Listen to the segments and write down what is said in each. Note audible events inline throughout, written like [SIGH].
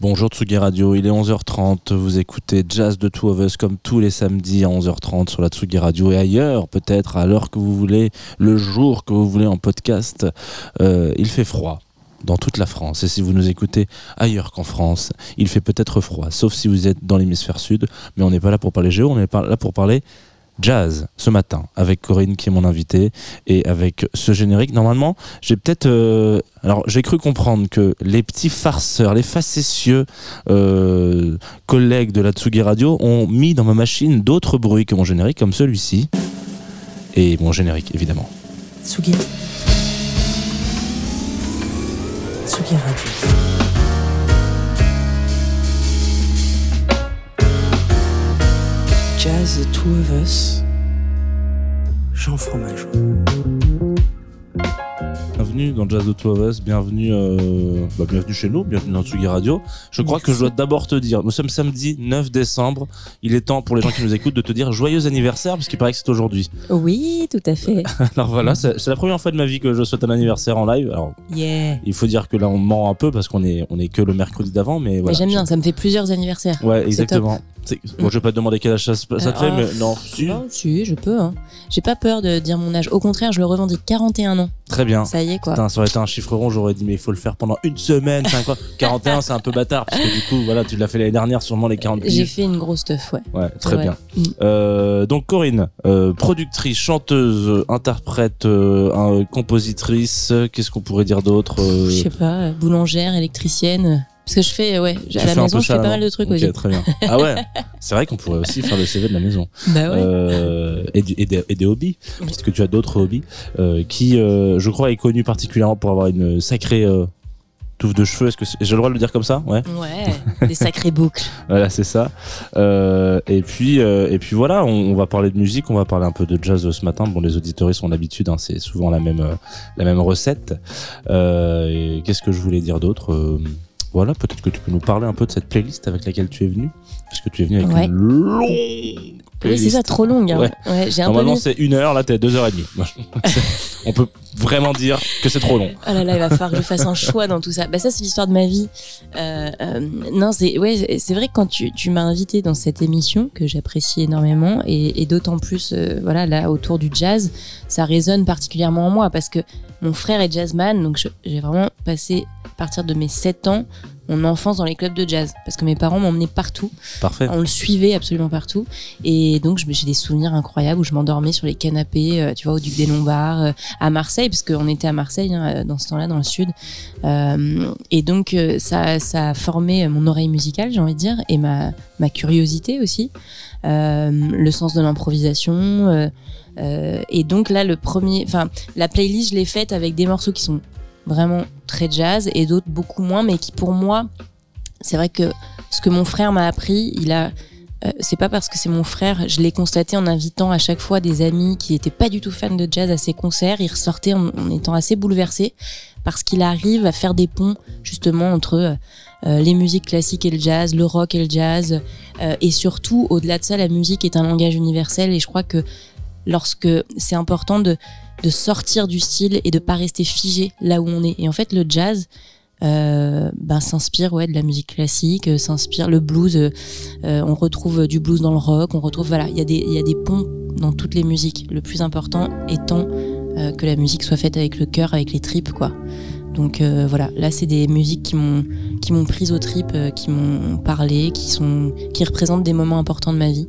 Bonjour Tsugi Radio, il est 11h30, vous écoutez Jazz de Two of Us comme tous les samedis à 11h30 sur la Tsugi Radio et ailleurs peut-être à l'heure que vous voulez, le jour que vous voulez en podcast. Euh, il fait froid dans toute la France et si vous nous écoutez ailleurs qu'en France, il fait peut-être froid, sauf si vous êtes dans l'hémisphère sud, mais on n'est pas là pour parler géo, on est là pour parler jazz ce matin avec Corinne qui est mon invitée et avec ce générique. Normalement, j'ai peut-être. euh, alors, j'ai cru comprendre que les petits farceurs, les facétieux euh, collègues de la Tsugi Radio ont mis dans ma machine d'autres bruits que mon générique, comme celui-ci. Et mon générique, évidemment. Tsugi. Tsugi Radio. Jazz The Two of Us. Jean Fromageau. Bienvenue dans Jazz of Two of Us, bienvenue, euh, bah, bienvenue chez nous, bienvenue dans Tsugi Radio. Je crois Merci. que je dois d'abord te dire, nous sommes samedi 9 décembre, il est temps pour les gens qui nous écoutent de te dire joyeux anniversaire, parce qu'il paraît que c'est aujourd'hui. Oui, tout à fait. [LAUGHS] Alors voilà, c'est la première fois de ma vie que je souhaite un anniversaire en live. Alors, Yeah. il faut dire que là, on ment un peu parce qu'on est, on est que le mercredi d'avant, mais Mais voilà. J'aime bien, ça me fait plusieurs anniversaires. Ouais, exactement. Bon, je vais pas te demander quel âge ça, te fait, mais non, si. Non, si, je peux. Hein. J'ai pas peur de dire mon âge. Au contraire, je le revendique 41 ans. Très bien. Ça y est, quoi. Putain, ça aurait été un chiffre rond, j'aurais dit, mais il faut le faire pendant une semaine. [LAUGHS] quoi 41, c'est un peu bâtard, parce que du coup, voilà, tu l'as fait l'année dernière, sûrement les 40 J'ai fait une grosse teuf, ouais. Ouais, très Ouais. bien. Mm. Euh, donc Corinne, euh, productrice, chanteuse, interprète, euh, compositrice, qu'est-ce qu'on pourrait dire d'autre Je sais pas, boulangère, électricienne. Parce que je fais, ouais, tu à la maison, je fais pas mal de trucs Ok, aussi. très bien. [LAUGHS] Ah ouais, c'est vrai qu'on pourrait aussi faire le CV de la maison. Bah ouais. Euh, et, des, et des hobbies, parce que tu as d'autres hobbies, euh, qui, euh, je crois, est connu particulièrement pour avoir une sacrée touffe de cheveux. Est-ce que j'ai le droit de le dire comme ça? Ouais. Ouais, des sacrées [LAUGHS] boucles. Voilà, c'est ça. Euh, et puis, euh, et puis voilà, on, on va parler de musique, on va parler un peu de jazz ce matin. Bon, les auditeurs sont l'habitude, hein, c'est souvent la même, euh, la même recette. Et Qu'est-ce que je voulais dire d'autre Voilà, peut-être que tu peux nous parler un peu de cette playlist avec laquelle tu es venu, parce que tu es venu avec Ouais. une longue Oui, c'est ça, trop longue. Hein. Ouais. Ouais, j'ai un peu Normalement, c'est une heure, là, t'es à deux heures et demie. [LAUGHS] on peut vraiment dire que c'est trop long. Oh là là, il va falloir que je fasse un choix dans tout ça. Bah ça, c'est l'histoire de ma vie. Euh, euh, non, c'est ouais, c'est vrai que quand tu, tu m'as invité dans cette émission que j'apprécie énormément et, et d'autant plus, euh, voilà, là autour du jazz, ça résonne particulièrement en moi parce que mon frère est jazzman, donc j'ai vraiment passé à partir de mes 7 ans mon enfance dans les clubs de jazz parce que mes parents m'emmenaient partout. Parfait. On le suivait absolument partout. Et donc, j'ai des souvenirs incroyables où je m'endormais sur les canapés, euh, tu vois, au Duc des Lombards, euh, à Marseille, parce qu'on était à Marseille hein, dans ce temps-là, dans le sud. Euh, et donc, euh, ça, ça a formé mon oreille musicale, j'ai envie de dire, et ma, ma curiosité aussi, euh, le sens de l'improvisation. euh, euh, et donc là, le premier, enfin, la playlist, je l'ai faite avec des morceaux qui sont vraiment très jazz et d'autres beaucoup moins, mais qui pour moi, c'est vrai que ce que mon frère m'a appris, il a euh, c'est pas parce que c'est mon frère, je l'ai constaté en invitant à chaque fois des amis qui étaient pas du tout fans de jazz à ses concerts. Il ressortait en, étant assez bouleversé parce qu'il arrive à faire des ponts justement entre euh, euh, les musiques classiques et le jazz, le rock et le jazz, et surtout au-delà de ça, la musique est un langage universel et je crois que lorsque c'est important de, de sortir du style et de pas rester figé là où on est. Et en fait, le jazz euh, ben, s'inspire ouais, de la musique classique, euh, s'inspire le blues. euh, on retrouve du blues dans le rock, on retrouve voilà, il y a des y a des ponts dans toutes les musiques. Le plus important étant que la musique soit faite avec le cœur, avec les tripes quoi. Donc voilà, là c'est des musiques qui m'ont qui m'ont prise aux tripes, qui m'ont parlé, qui sont qui représentent des moments importants de ma vie.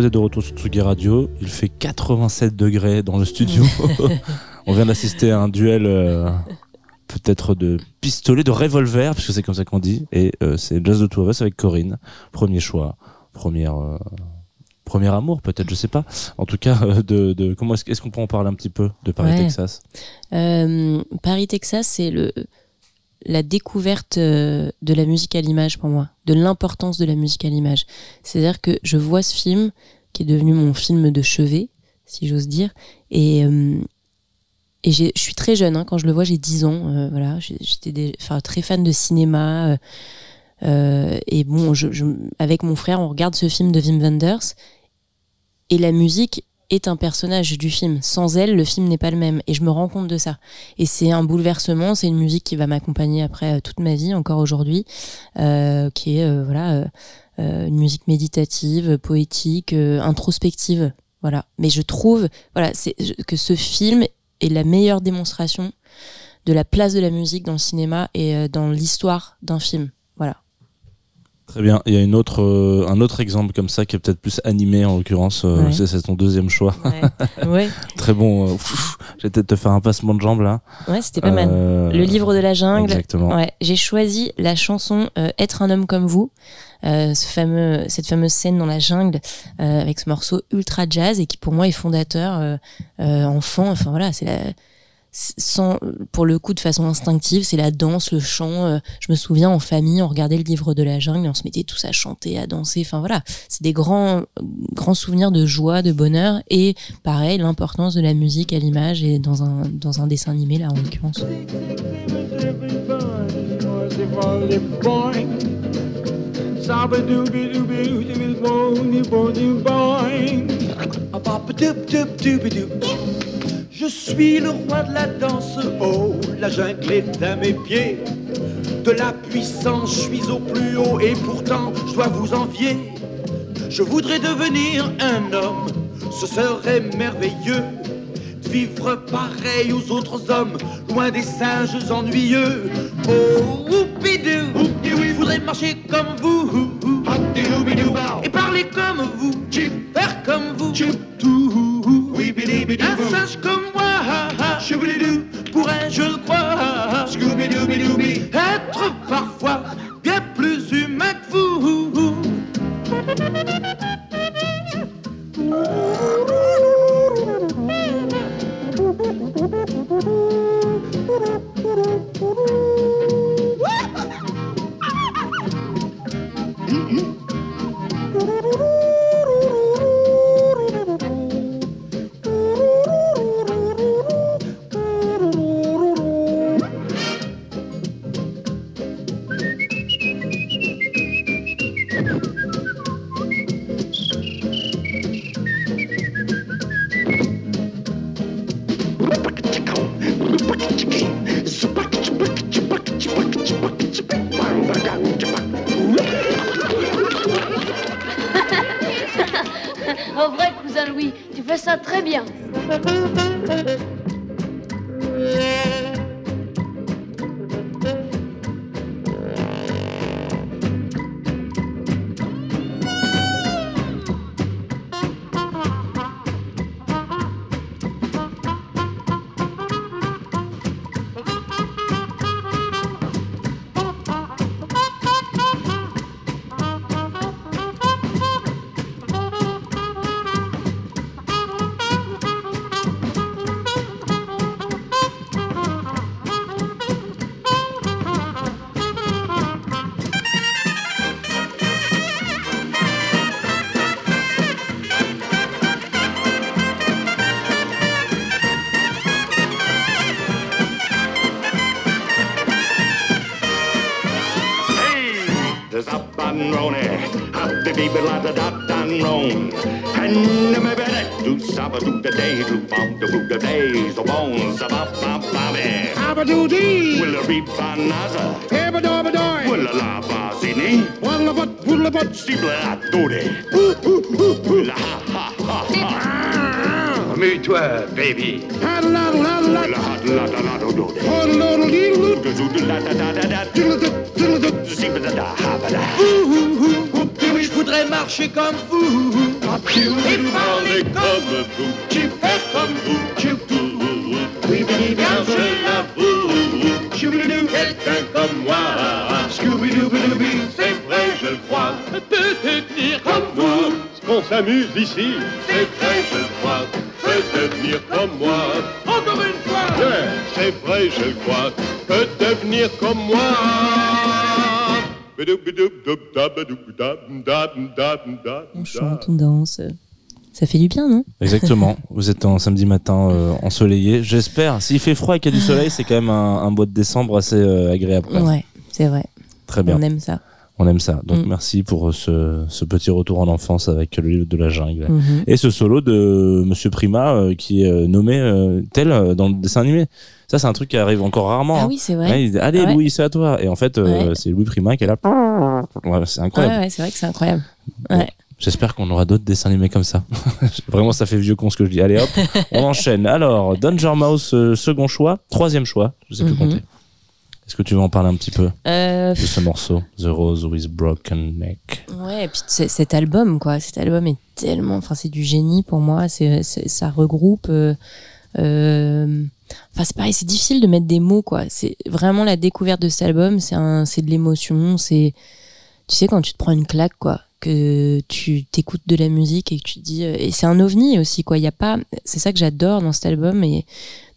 Vous êtes de retour sur Tsugi Radio. Il fait 87 degrés dans le studio. [LAUGHS] On vient d'assister à un duel euh, peut-être de pistolet, de revolver, puisque c'est comme ça qu'on dit. Et euh, c'est Jazz de Two of Us avec Corinne. Premier choix, première, euh, premier amour peut-être, je sais pas. En tout cas, de, de comment est-ce, qu'on peut en parler un petit peu de Paris, Ouais. Texas? Euh, Paris, Texas, c'est le la découverte euh, de la musique à l'image pour moi, de l'importance de la musique à l'image. C'est-à-dire que je vois ce film qui est devenu mon film de chevet, si j'ose dire, et euh, et je suis très jeune hein, quand je le vois, j'ai 10 ans, euh, voilà, j'étais très fan de cinéma. et bon, avec mon frère, on regarde ce film de Wim Wenders et la musique est un personnage du film. Sans elle, le film n'est pas le même. Et je me rends compte de ça. Et c'est un bouleversement. C'est une musique qui va m'accompagner après euh, toute ma vie, encore aujourd'hui, euh, qui est euh, voilà euh, euh, une musique méditative, poétique, euh, introspective. Voilà. Mais je trouve voilà c'est que ce film est la meilleure démonstration de la place de la musique dans le cinéma et dans l'histoire d'un film. Voilà. Très bien. Il y a une autre, euh, un autre exemple comme ça qui est peut-être plus animé en l'occurrence. euh, Ouais. c'est, ton deuxième choix. Ouais, [LAUGHS] ouais, Très bon. euh, vais peut-être te faire un passement de jambes là. ouais c'était pas mal. Euh, Le livre de la jungle. Exactement. Ouais, j'ai choisi la chanson Être un homme comme vous, ce fameux, cette fameuse scène dans la jungle avec ce morceau ultra jazz et qui pour moi est fondateur enfant. Enfin voilà, c'est la sans pour le coup de façon instinctive, c'est la danse, le chant. euh, je me souviens en famille, on regardait le livre de la jungle et on se mettait tous à chanter, à danser. Enfin voilà, c'est des grands grands souvenirs de joie, de bonheur et pareil l'importance de la musique à l'image et dans un dans un dessin animé là en l'occurrence. Je suis le roi de la danse, oh, la jungle est à mes pieds. De la puissance, je suis au plus haut et pourtant je dois vous envier. Je voudrais devenir un homme, ce serait merveilleux. Vivre pareil aux autres hommes, loin des singes ennuyeux. Oh, oupidou, je voudrais marcher comme vous. Et parler comme vous, faire comme vous, tout. Un singe comme moi, pourrais je le crois, être parfois ha ha ha. Baby. Paddle laddle laddle Will a ha la da la do do. Waddle doodle dee doo. Do do la da da da da. Diddle doo diddle doo. Sibla da ha ba da. Je voudrais marcher comme vous. Et parler comme vous, fais comme vous, s'amuse ici. c'est vrai, je le crois, Peut devenir comme moi. encore une fois. Ouais, c'est vrai, je le crois. Peut devenir comme moi. On chante, on danse. Ça fait du bien, non? Exactement. Vous êtes un samedi matin euh, ensoleillé. J'espère. S'il fait froid et qu'il y a du soleil, c'est quand même un, un mois de décembre assez euh, agréable. Ouais, c'est vrai. Très bien. On aime ça. On aime ça. Donc Mm. merci pour ce, ce petit retour en enfance avec le livre de la jungle. Mhm. Et ce solo de Monsieur Prima euh, qui est euh, nommé euh, tel euh, dans le dessin animé. Ça, c'est un truc qui arrive encore rarement. Ah hein. oui, c'est vrai. Ouais, il dit, Allez, Ouais. Louis, c'est à toi. Et en fait, Ouais. c'est Louis Prima qui est là. C'est incroyable. c'est vrai que c'est incroyable. Bon. J'espère qu'on aura d'autres dessins animés comme ça. [LAUGHS] Vraiment, ça fait vieux con ce que je dis. Allez hop, [LAUGHS] on enchaîne. Alors, Danger Mouse, second choix. Troisième choix, je sais plus Mhm. compter. Est-ce que tu veux en parler un petit peu Euh, de ce morceau The Rose with Broken Neck? Ouais, et puis cet album, quoi. Cet album est tellement, enfin, c'est du génie pour moi. C'est, ça regroupe. euh, euh, Enfin, c'est pareil, c'est difficile de mettre des mots, quoi. C'est vraiment la découverte de cet album. C'est un, c'est de l'émotion. C'est, tu sais, quand tu te prends une claque, quoi, que tu t'écoutes de la musique et que tu te dis, euh, et c'est un ovni aussi, quoi. Il y a pas, c'est ça que j'adore dans cet album et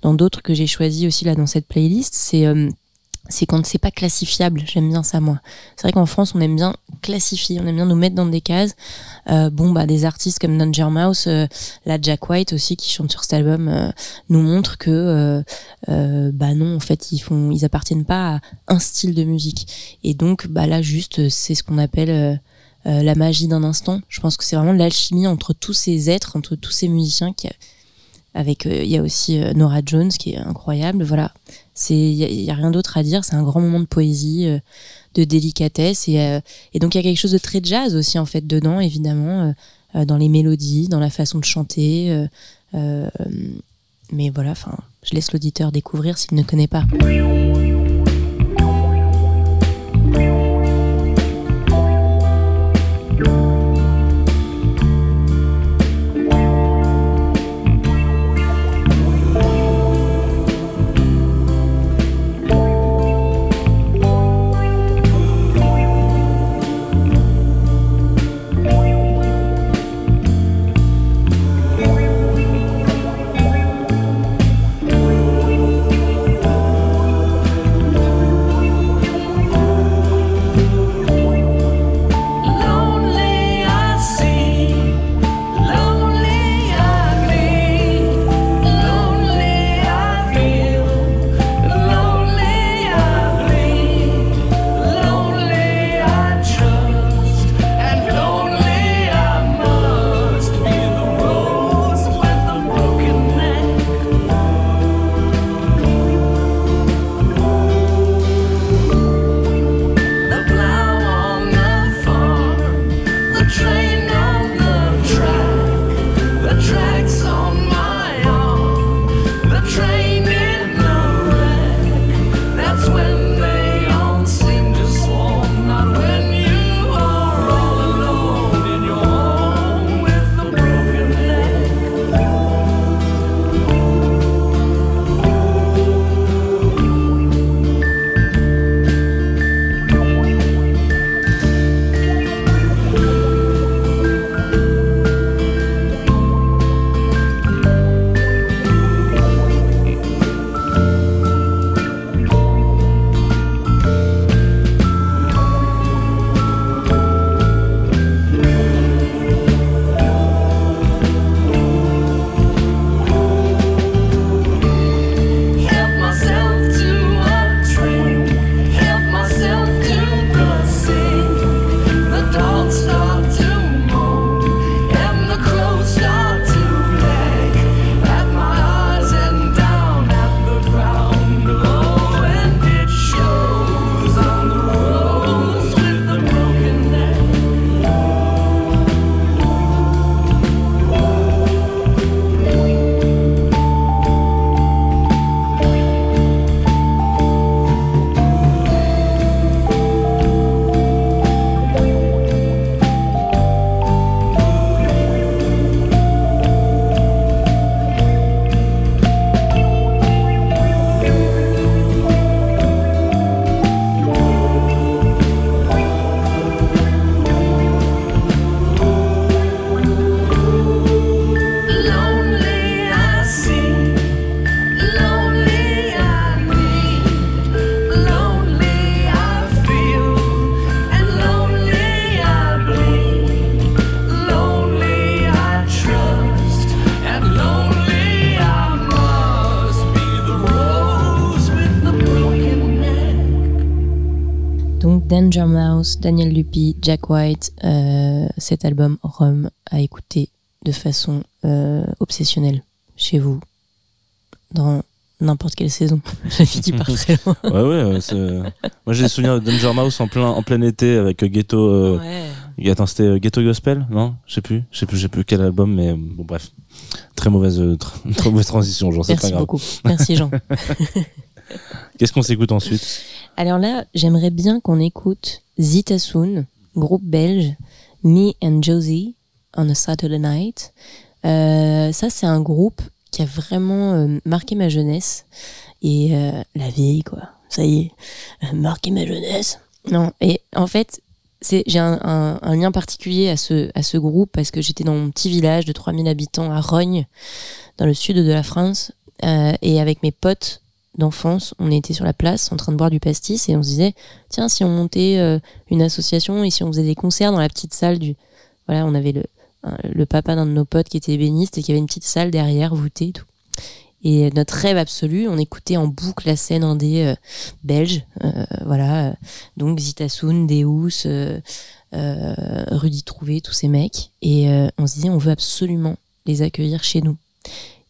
dans d'autres que j'ai choisi aussi là dans cette playlist. C'est euh, c'est quand c'est pas classifiable. J'aime bien ça, moi. C'est vrai qu'en France, on aime bien classifier, on aime bien nous mettre dans des cases. Euh, bon, bah, des artistes comme Danger Mouse, euh, la Jack White aussi, qui chante sur cet album, euh, nous montrent que, euh, bah non, en fait, ils font, ils appartiennent pas à un style de musique. Et donc, bah là, juste, c'est ce qu'on appelle la magie d'un instant. Je pense que c'est vraiment l'alchimie entre tous ces êtres, entre tous ces musiciens qui, avec, il y a aussi Nora Jones qui est incroyable. Voilà, c'est, il y, a- rien d'autre à dire. C'est un grand moment de poésie, euh, de délicatesse et, euh, et donc il y a quelque chose de très jazz aussi en fait dedans, évidemment, euh, dans les mélodies, dans la façon de chanter. mais voilà, enfin, je laisse l'auditeur découvrir s'il ne connaît pas. Danger Mouse, Daniel Lupi, Jack White. Euh, cet album Rome à écouter de façon euh, obsessionnelle chez vous dans n'importe quelle saison. La fille qui part très loin. Ouais, ouais. euh, Moi, j'ai des souvenirs de Danger Mouse en plein, en plein été avec Ghetto. euh, Ouais. Attends, c'était euh, Ghetto Gospel Non? Je sais plus. Je sais plus, je sais plus quel album, mais euh, bon, bref. Très mauvaise, euh, tr- [LAUGHS] très mauvaise transition, c'est pas Merci grave. beaucoup. Merci Jean. [LAUGHS] Qu'est-ce qu'on s'écoute ensuite? Alors là, j'aimerais bien qu'on écoute Zita Soon, groupe belge, Me and Josie on a Saturday Night. Euh, ça, c'est un groupe qui a vraiment euh, marqué ma jeunesse et euh, la vieille, quoi. Ça y est, marqué ma jeunesse. Non, et en fait, j'ai un, lien particulier à ce, à ce groupe parce que j'étais dans mon petit village de 3000 habitants à Rognes, dans le sud de la France, et avec mes potes d'enfance, on était sur la place en train de boire du pastis et on se disait tiens si on montait euh, une association et si on faisait des concerts dans la petite salle du voilà on avait le le papa d'un de nos potes qui était ébéniste et qui avait une petite salle derrière voûtée et tout. Et notre rêve absolu on écoutait en boucle la scène indé euh, belge euh, voilà euh, donc Zitasoun, Deus euh, euh, Rudy Trouvé tous ces mecs. Et euh, on se disait on veut absolument les accueillir chez nous.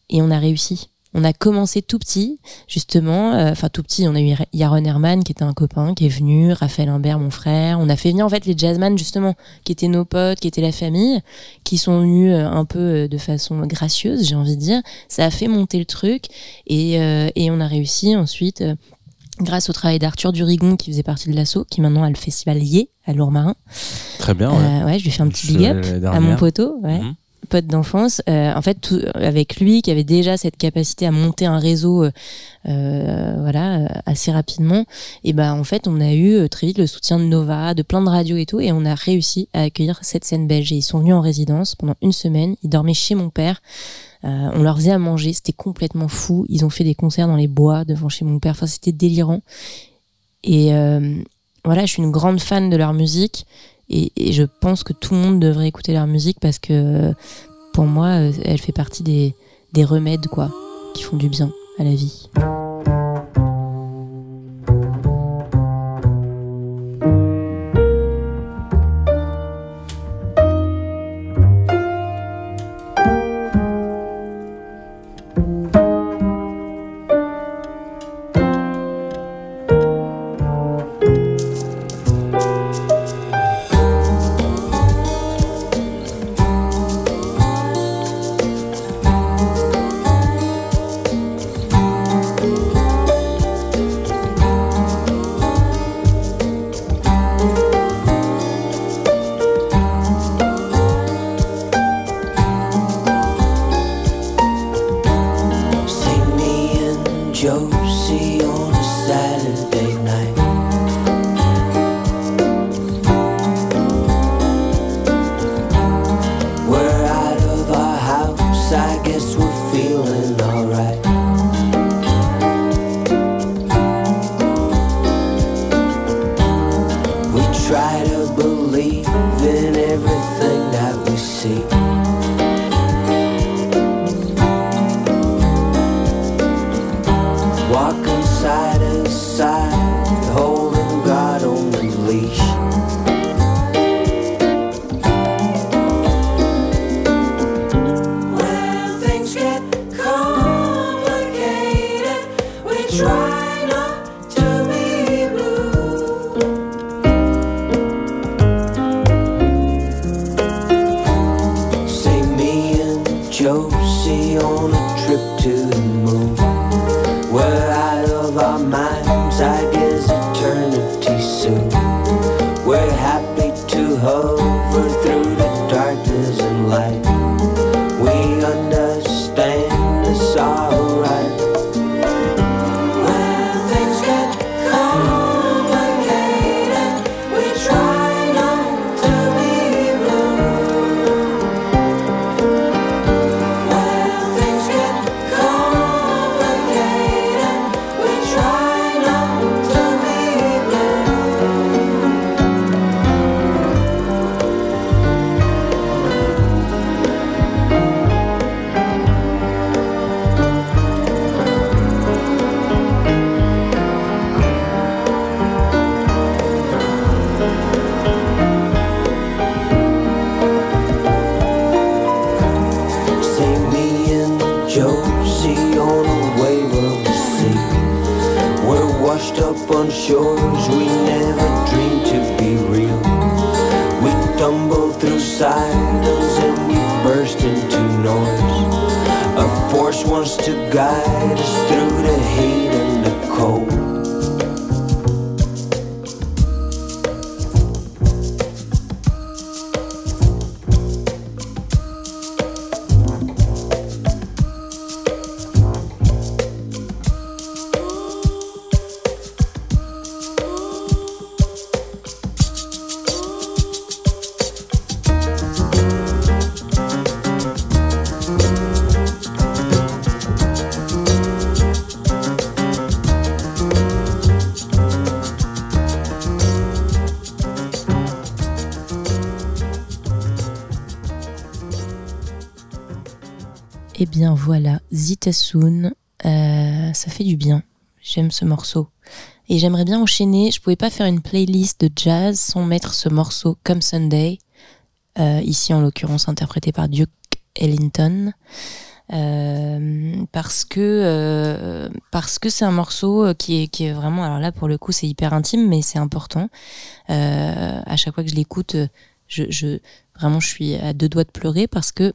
Et on a réussi on a commencé tout petit, justement. euh, Enfin, tout petit, on a eu Yaron Herman, qui était un copain, qui est venu, Raphaël Imbert, mon frère. On a fait venir, en fait, les jazzman, justement, qui étaient nos potes, qui étaient la famille, qui sont venus euh, un peu euh, de façon gracieuse, j'ai envie de dire. Ça a fait monter le truc. Et, euh, et on a réussi ensuite, euh, grâce au travail d'Arthur Durigon, qui faisait partie de l'assaut, qui maintenant a le festival Yé, à Lourmarin. Très bien, ouais. Euh, ouais, je lui fais un petit Je big up à mon poteau. Ouais Mhm. Pote d'enfance, euh, en fait, avec lui, qui avait déjà cette capacité à monter un réseau, euh, euh, voilà, assez rapidement, et ben en fait, on a eu très vite le soutien de Nova, de plein de radios et tout, et on a réussi à accueillir cette scène belge. Et ils sont venus en résidence pendant une semaine. Ils dormaient chez mon père. On leur faisait à manger, c'était complètement fou. Ils ont fait des concerts dans les bois devant chez mon père. Enfin, c'était délirant. Et voilà, je suis une grande fan de leur musique. Et, je pense que tout le monde devrait écouter leur musique parce que pour moi, euh, elle fait partie des, des remèdes qui font du bien à la vie. Zitasun, euh, ça fait du bien. J'aime ce morceau. Et j'aimerais bien enchaîner. Je pouvais pas faire une playlist de jazz sans mettre ce morceau comme Sunday, euh, ici en l'occurrence interprété par Duke Ellington, euh, parce que c'est un morceau qui est qui est vraiment. Alors là pour le coup c'est hyper intime, mais c'est important. À chaque fois que je l'écoute, je, je vraiment je suis à deux doigts de pleurer parce que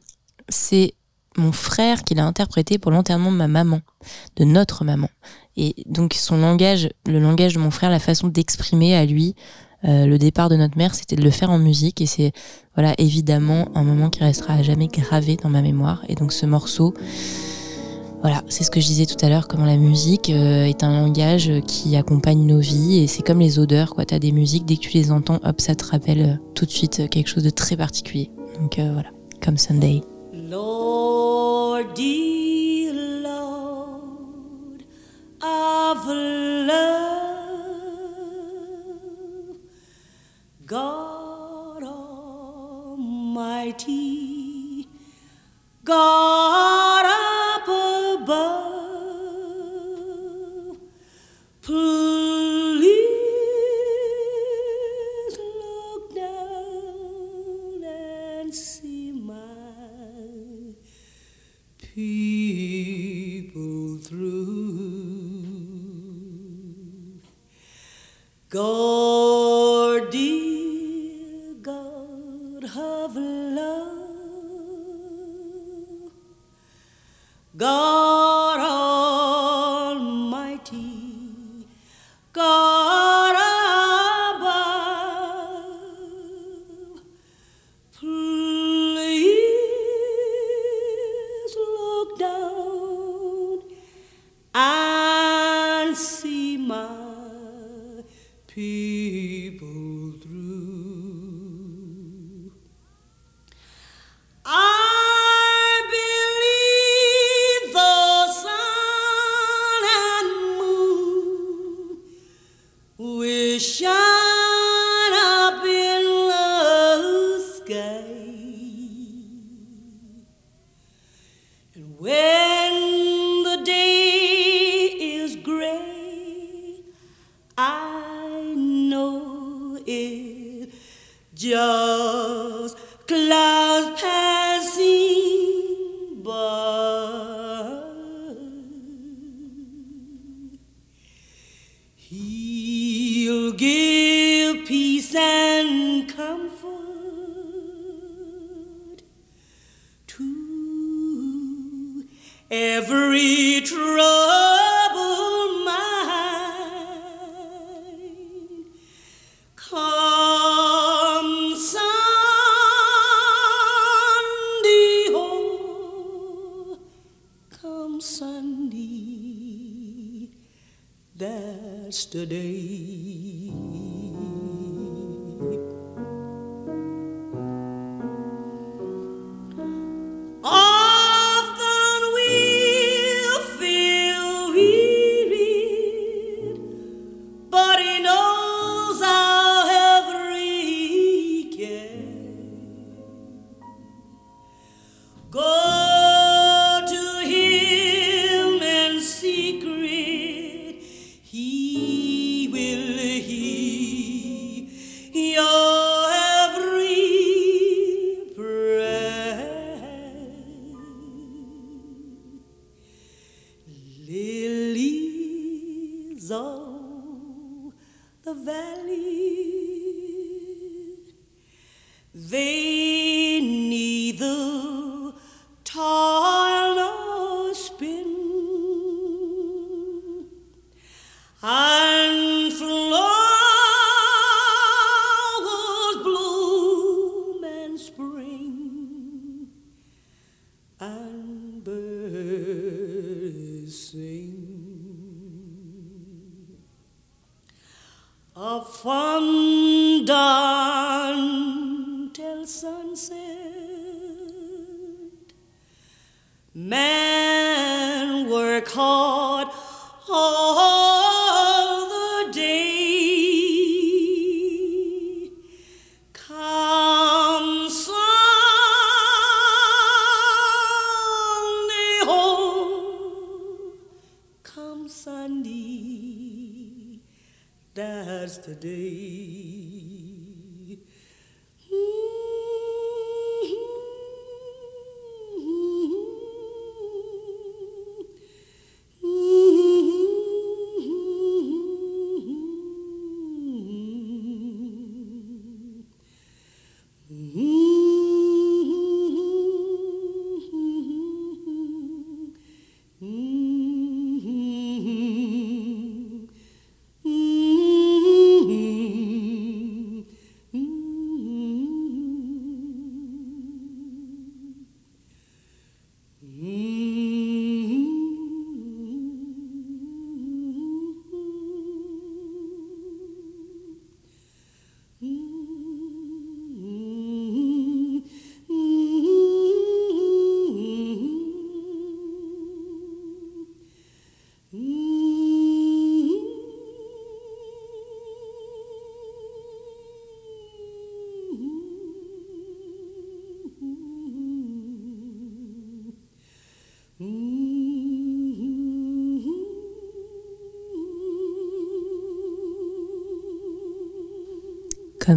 c'est mon frère qui l'a interprété pour l'enterrement de ma maman, de notre maman. Et donc son langage, le langage de mon frère, la façon d'exprimer à lui euh, le départ de notre mère, c'était de le faire en musique. Et c'est voilà évidemment un moment qui restera à jamais gravé dans ma mémoire. Et donc ce morceau, voilà, c'est ce que je disais tout à l'heure, comment la musique euh, est un langage qui accompagne nos vies. Et c'est comme les odeurs, quoi. T'as des musiques, dès que tu les entends, hop, ça te rappelle euh, tout de suite quelque chose de très particulier. Donc voilà, comme Sunday. Dear Lord of love, God Almighty, God up above, please God, dear God of love, God of the valley. They neither nor spin, and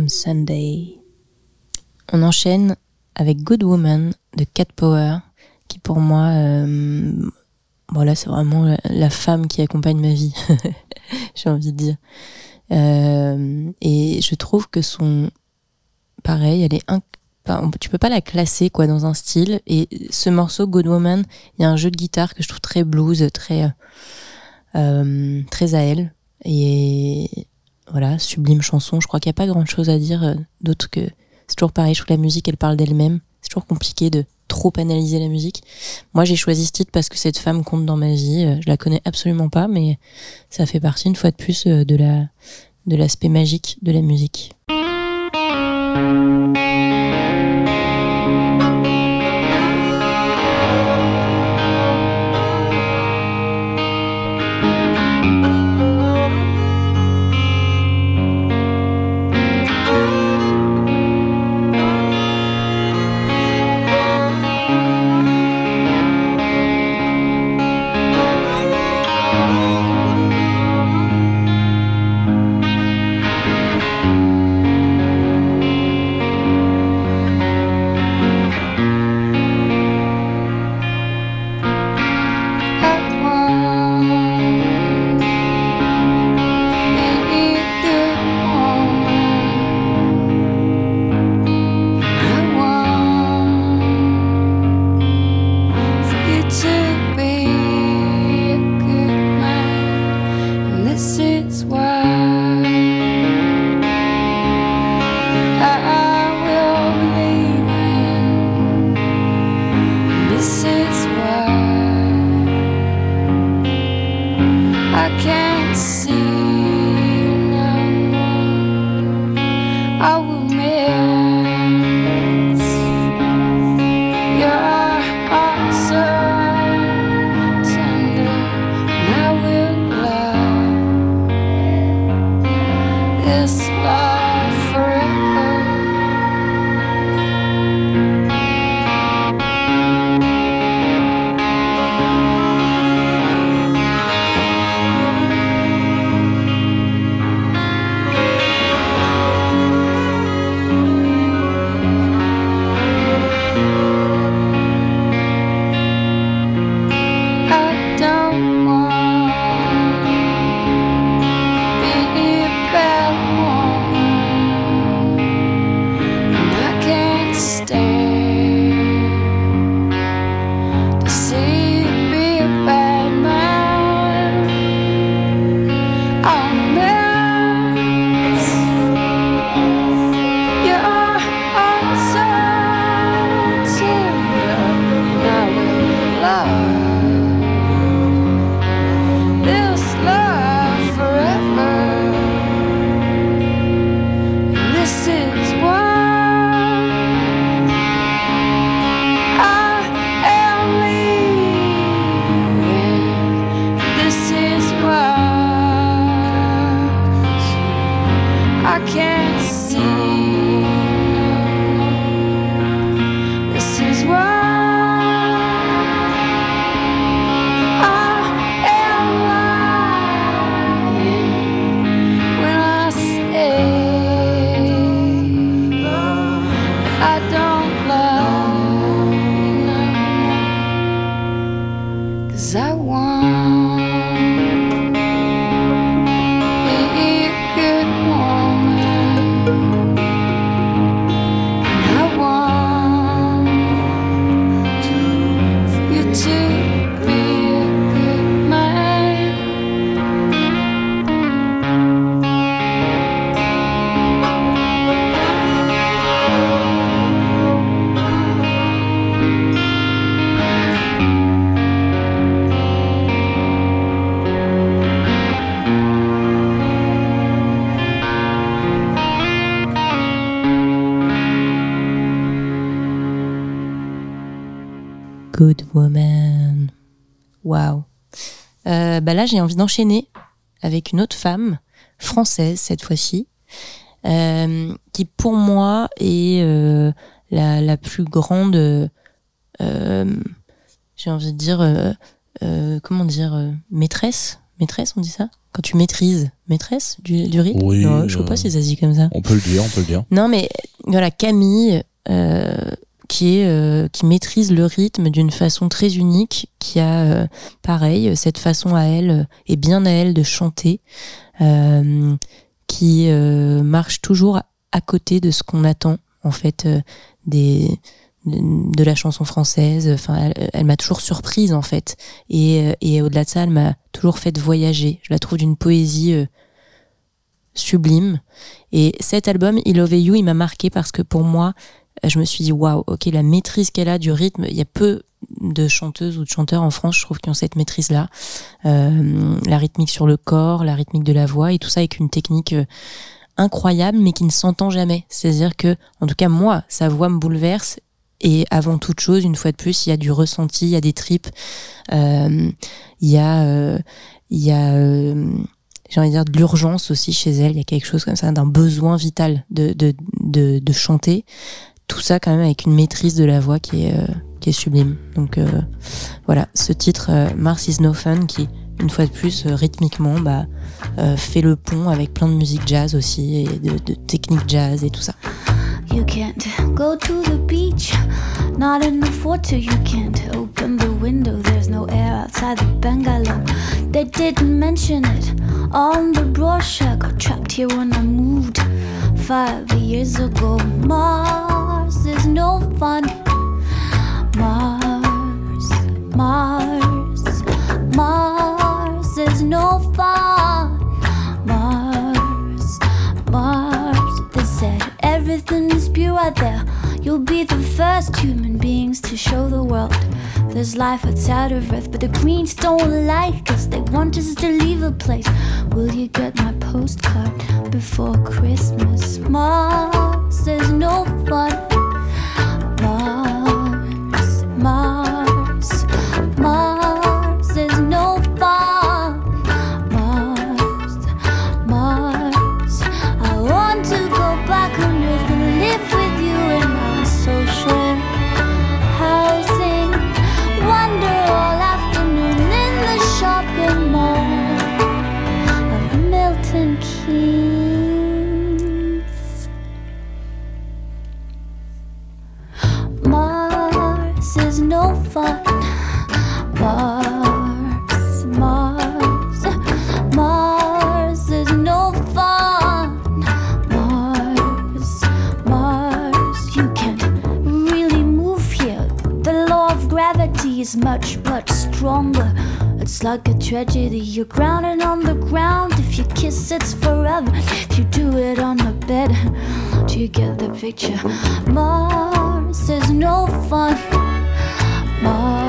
Sunday. On enchaîne avec Good Woman de Cat Power, qui pour moi, euh, voilà, c'est vraiment la, femme qui accompagne ma vie, [LAUGHS] j'ai envie de dire. Euh, et je trouve que son, pareil, elle est inc- tu peux pas la classer quoi dans un style. Et ce morceau Good Woman, il y a un jeu de guitare que je trouve très blues, très euh, très à elle. Et voilà, sublime chanson. Je crois qu'il n'y a pas grand chose à dire euh, d'autre que c'est toujours pareil. Je trouve que la musique, elle parle d'elle-même. C'est toujours compliqué de trop analyser la musique. Moi, j'ai choisi ce titre parce que cette femme compte dans ma vie. Euh, Je la connais absolument pas, mais ça fait partie une fois de plus euh, de de l'aspect magique de la musique. Good woman. Waouh. Bah là, j'ai envie d'enchaîner avec une autre femme, française cette fois-ci, euh, qui pour moi est euh, la, la plus grande, euh, j'ai envie de dire, comment dire, maîtresse? Maîtresse, on dit ça? Quand tu maîtrises, maîtresse du, du rythme Oui, Non, Je sais pas si ça se dit comme ça. On peut le dire, on peut le dire. Non, mais voilà, Camille, qui est euh, qui maîtrise le rythme d'une façon très unique, qui a euh, pareil cette façon à elle euh, et bien à elle de chanter, qui marche toujours à côté de ce qu'on attend en fait des de la chanson française. Enfin, elle, m'a toujours surprise en fait, et, et au-delà de ça, elle m'a toujours fait voyager. Je la trouve d'une poésie sublime. Et cet album, I Love You, il m'a marqué parce que pour moi, je me suis dit, waouh, ok, la maîtrise qu'elle a du rythme, il y a peu de chanteuses ou de chanteurs en France, je trouve, qui ont cette maîtrise-là. Euh, la rythmique sur le corps, la rythmique de la voix, et tout ça avec une technique euh, incroyable, mais qui ne s'entend jamais. C'est-à-dire que, en tout cas, moi, sa voix me bouleverse. Et avant toute chose, une fois de plus, il y a du ressenti, il y a des tripes, euh, il y a, euh, il y a, j'ai envie de dire de l'urgence aussi chez elle. Il y a quelque chose comme ça, d'un besoin vital de, de, de chanter. Tout ça quand même avec une maîtrise de la voix qui est, euh, qui est sublime. Donc euh, voilà, ce titre euh, Mars is no fun qui, une fois de plus, rythmiquement, bah, fait le pont avec plein de musique jazz aussi et de, de technique jazz et tout ça. You can't go to the beach, not in the photo. You can't open the window, there's no air outside the bungalow. They didn't mention it on the brochure. Got trapped here when I moved five years ago. Mars is no fun. Mars, Mars, Mars is no fun. Mars, Mars. They said everything is pure there. You'll be the first human beings to show the world there's life outside of Earth. But the Greens don't like us, they want us to leave the place. Will you get my postcard before Christmas? Mars, there's no fun. Like a tragedy. You're grounded on the ground. If you kiss, it's forever. If you do it on the bed, do you get the picture? Mars is no fun. Mars,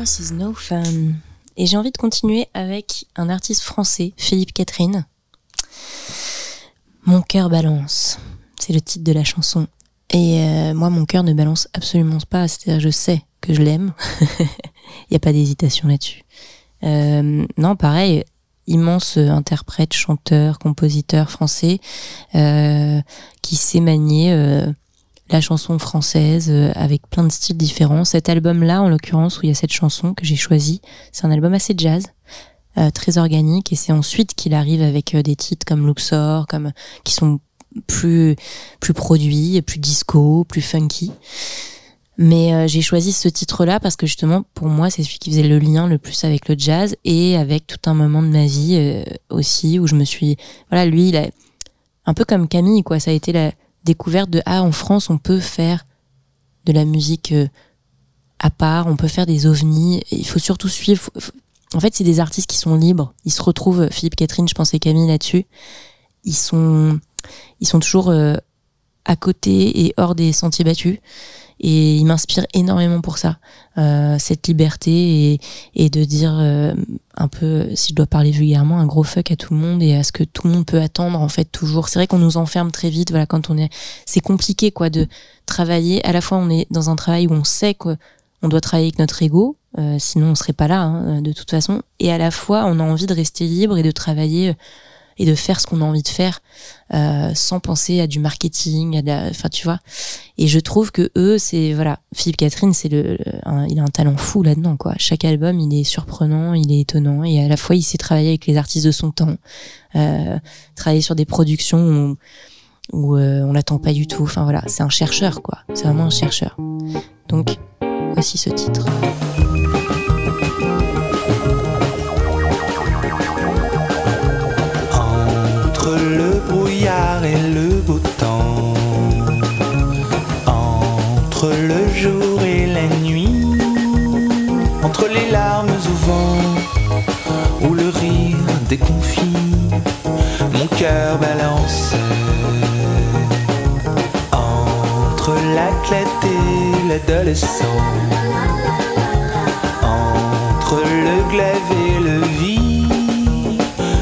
Mars no fun. Et j'ai envie de continuer avec un artiste français, Philippe Catherine. Mon cœur balance. C'est le titre de la chanson. Et euh, moi, mon cœur ne balance absolument pas. C'est-à-dire, je sais que je l'aime. [LAUGHS] Il n'y a pas d'hésitation là-dessus. Euh, non, pareil, immense interprète, chanteur, compositeur français euh, qui sait manier euh, la chanson française euh, avec plein de styles différents. Cet album-là, en l'occurrence, où il y a cette chanson que j'ai choisie, c'est un album assez jazz. euh, très organique et c'est ensuite qu'il arrive avec euh, des titres comme Luxor comme qui sont plus plus produits plus disco plus funky mais euh, j'ai choisi ce titre-là parce que justement, pour moi, c'est celui qui faisait le lien le plus avec le jazz et avec tout un moment de ma vie euh, aussi où je me suis, voilà, lui, il a un peu comme Camille, quoi. Ça a été la découverte de ah, en France, on peut faire de la musique euh, à part, on peut faire des ovnis. Il faut surtout suivre. En fait, c'est des artistes qui sont libres. Ils se retrouvent, Philippe Catherine, je pensais Camille là-dessus. Ils sont, ils sont toujours euh, à côté et hors des sentiers battus et il m'inspire énormément pour ça euh, cette liberté et, et de dire euh, un peu si je dois parler vulgairement un gros fuck à tout le monde et à ce que tout le monde peut attendre en fait toujours. C'est vrai qu'on nous enferme très vite voilà quand on est c'est compliqué quoi de travailler. À la fois on est dans un travail où on sait qu'on doit travailler avec notre ego euh, sinon on serait pas là hein, de toute façon. Et à la fois on a envie de rester libre et de travailler euh, et de faire ce qu'on a envie de faire euh, sans penser à du marketing enfin tu vois et je trouve que eux, c'est voilà, Philippe Catherine, c'est le, il a un talent fou là-dedans quoi. Chaque album, il est surprenant, il est étonnant et à la fois il sait travailler avec les artistes de son temps, euh, travailler sur des productions où, où euh, on l'attend pas du tout. Enfin voilà, c'est un chercheur quoi. C'est vraiment un chercheur. Donc voici ce titre. Et le beau temps, entre le jour et la nuit, entre les larmes au vent ou le rire déconfit, mon cœur balance. Entre l'athlète et l'adolescent, entre le glaive et le vide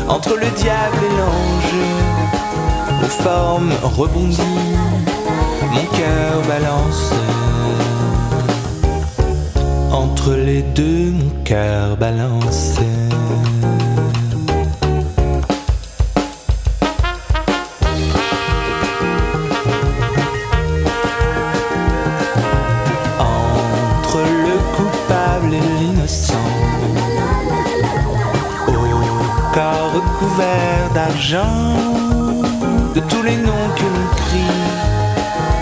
entre le diable et l'ange, aux formes rebondies, mon cœur balance. Entre les deux, mon cœur balance. Entre le coupable et l'innocent au corps recouvert d'argent, de tous les noms que l'on crie,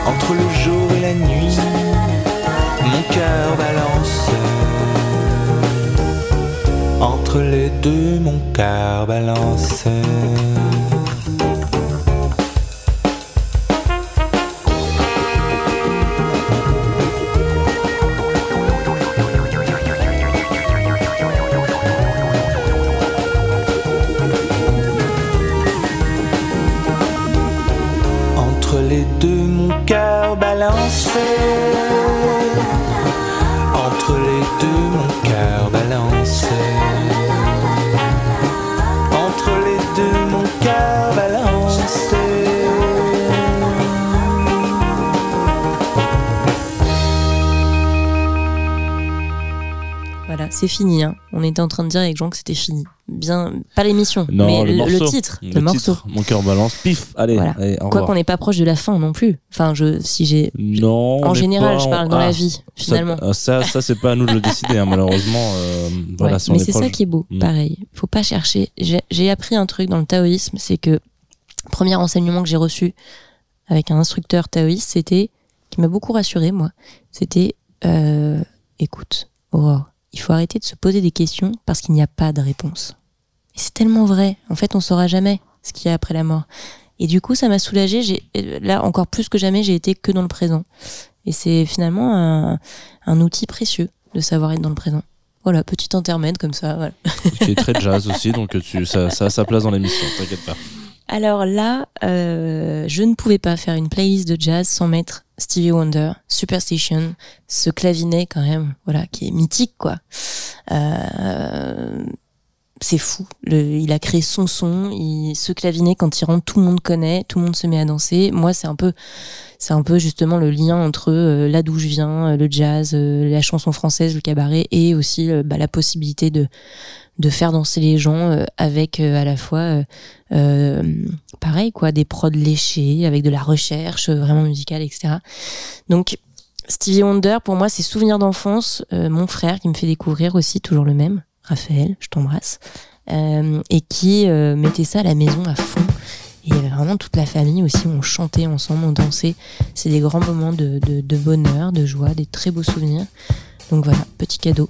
entre le jour et la nuit, mon cœur balance. Entre les deux, mon cœur balance. Fini. Hein. On était en train de dire avec Jean que c'était fini. Bien, pas l'émission, mais le, titre, le, morceau. titre. Mon cœur balance. Pif. Allez. Voilà. allez, au Quoi qu'on n'est pas proche de la fin non plus. Enfin, je, si j'ai, Non. on en général, pas je parle dans Ah, la vie, ça- finalement. ah, Ça, ça, c'est pas à nous de le décider, hein, malheureusement. euh, voilà, Ouais, si on mais est c'est ça qui est beau, Mm. pareil. Faut pas chercher. J'ai j'ai appris un truc dans le taoïsme, c'est que premier enseignement que j'ai reçu avec un instructeur taoïste, c'était qui m'a beaucoup rassuré moi. C'était euh, écoute, Aurore, il faut arrêter de se poser des questions parce qu'il n'y a pas de réponse. Et c'est tellement vrai. En fait, on saura jamais ce qu'il y a après la mort. Et du coup, ça m'a soulagée. J'ai là encore plus que jamais, j'ai été que dans le présent. Et c'est finalement un, un outil précieux de savoir être dans le présent. Voilà, petit intermède comme ça. Voilà. qui est très [LAUGHS] jazz aussi, donc tu, ça, ça a sa place dans l'émission, t'inquiète pas. Alors là, euh, je ne pouvais pas faire une playlist de jazz sans mettre Stevie Wonder, Superstition, ce clavinet quand même, voilà, qui est mythique quoi. Euh, c'est fou. Il a créé son son. Ce clavinet, quand il rentre, tout le monde connaît, tout le monde se met à danser. Moi, c'est un peu, c'est un peu justement le lien entre euh, là d'où je viens, euh, le jazz, euh, la chanson française, le cabaret, et aussi bah, la possibilité de faire danser les gens avec à la fois pareil quoi des prods léchés avec de la recherche vraiment musicale etc donc Stevie Wonder pour moi c'est souvenir d'enfance mon frère qui me fait découvrir aussi toujours le même Raphaël je t'embrasse euh, et qui euh, mettait ça à la maison à fond. Et il vraiment toute la famille aussi on chantait ensemble on dansait. C'est des grands moments de, de, de bonheur de joie des très beaux souvenirs. Donc voilà petit cadeau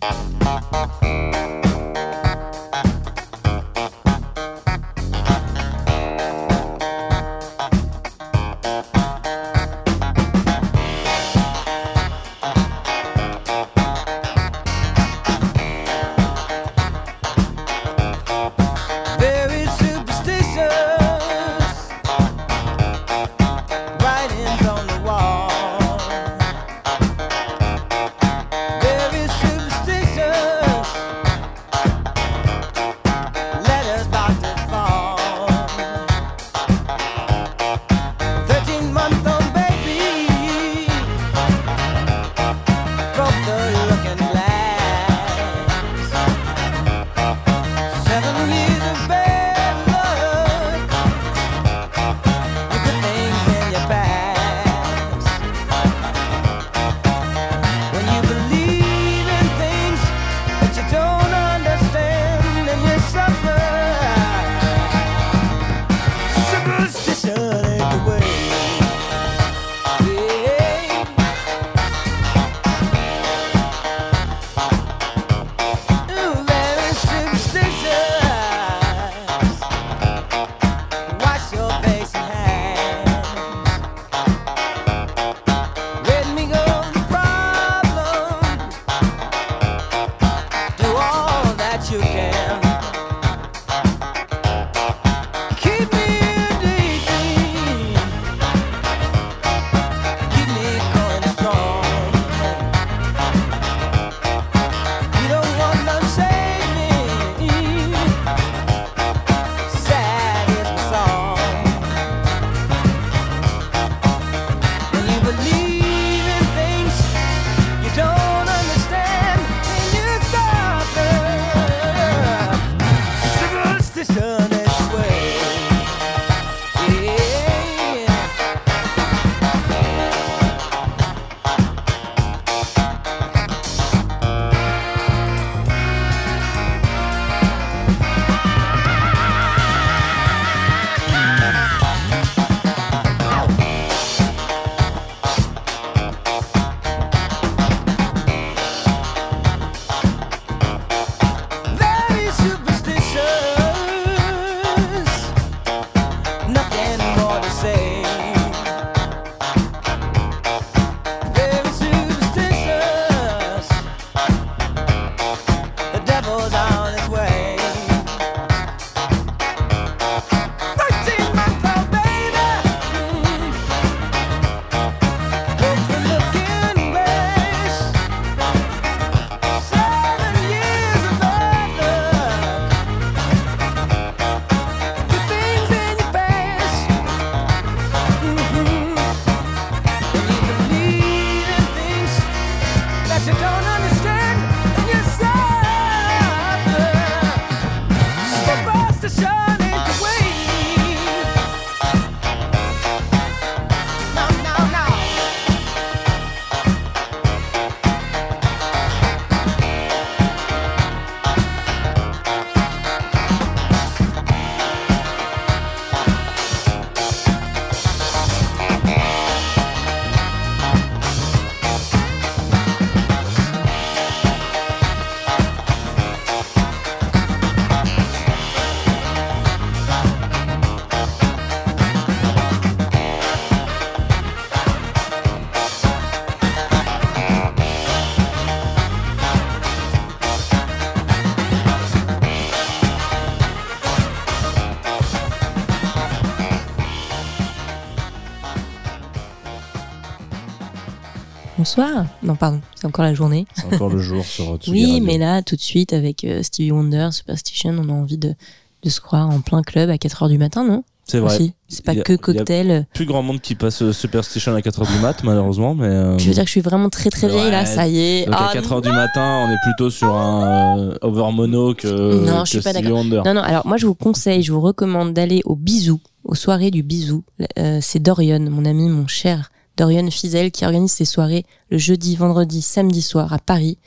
Non, pardon, c'est encore la journée. C'est encore le jour sur [LAUGHS] Tsugi Oui, Radio. mais là, tout de suite, avec euh, Stevie Wonder, Superstition, on a envie de, de se croire en plein club à 4h du matin, non? C'est vrai. C'est pas a- que il y a cocktail. Plus grand monde qui passe euh, Superstition à 4h du mat, malheureusement, mais. euh, Tu veux dire que je suis vraiment très très vieille là? Ça y est. Donc Ah, à 4h du matin, on est plutôt sur un euh, over mono que, Non, que je suis pas Stevie d'accord. Wonder. Non, non, alors moi je vous conseille, je vous recommande d'aller au bisou, aux soirées du bisou. Euh, c'est Dorian, mon ami, mon cher Dorian Fizel, qui organise ses soirées le jeudi, vendredi, samedi soir à Paris,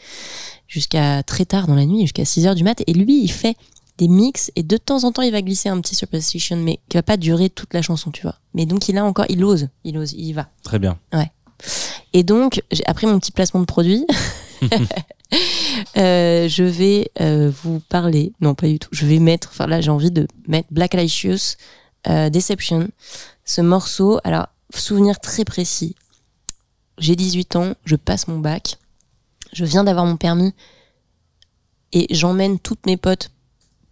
jusqu'à très tard dans la nuit, jusqu'à 6h du mat. Et lui, il fait des mix et de temps en temps il va glisser un petit Superstition, mais qui va pas durer toute la chanson, tu vois. Mais donc il a encore, il ose, il ose, il y va. Très bien. Ouais. Et donc, j'ai- après mon petit placement de produit, [LAUGHS] [LAUGHS] euh, je vais euh, vous parler. Non, pas du tout. Je vais mettre. Enfin, là, j'ai envie de mettre Black Alicious euh, Deception. Ce morceau. Alors, souvenir très précis. J'ai 18 ans, je passe mon bac. Je viens d'avoir mon permis. Et j'emmène toutes mes potes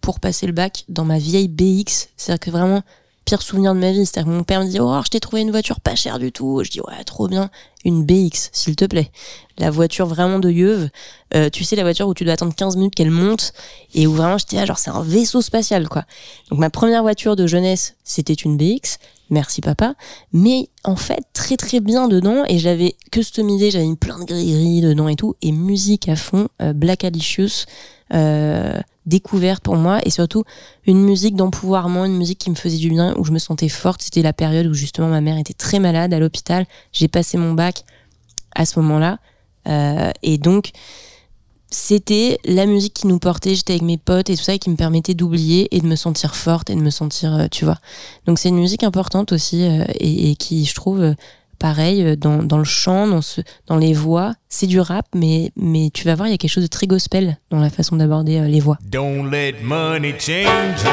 pour passer le bac dans ma vieille BX. C'est-à-dire que vraiment, pire souvenir de ma vie. C'est-à-dire que mon père me dit Oh, je t'ai trouvé une voiture pas chère du tout. Je dis Ouais, trop bien. Une BX, s'il te plaît. La voiture vraiment de yeuve. Euh, tu sais, la voiture où tu dois attendre 15 minutes qu'elle monte et où vraiment j'étais là, genre, c'est un vaisseau spatial, quoi. Donc, ma première voiture de jeunesse, c'était une BX. Merci papa. Mais en fait, très très bien dedans et j'avais customisé, j'avais mis plein de grilleries dedans et tout. Et musique à fond, euh, Black Alicious, euh, découverte pour moi et surtout une musique d'empouvoirment, une musique qui me faisait du bien, où je me sentais forte. C'était la période où justement ma mère était très malade à l'hôpital. J'ai passé mon bac à ce moment-là. Euh, et donc, c'était la musique qui nous portait. J'étais avec mes potes et tout ça, et qui me permettait d'oublier et de me sentir forte et de me sentir, euh, tu vois. Donc, c'est une musique importante aussi euh, et, qui, je trouve, pareil, euh, dans, le chant, dans les voix. C'est du rap, mais, mais tu vas voir, il y a quelque chose de très gospel dans la façon d'aborder euh, les voix. Don't let money change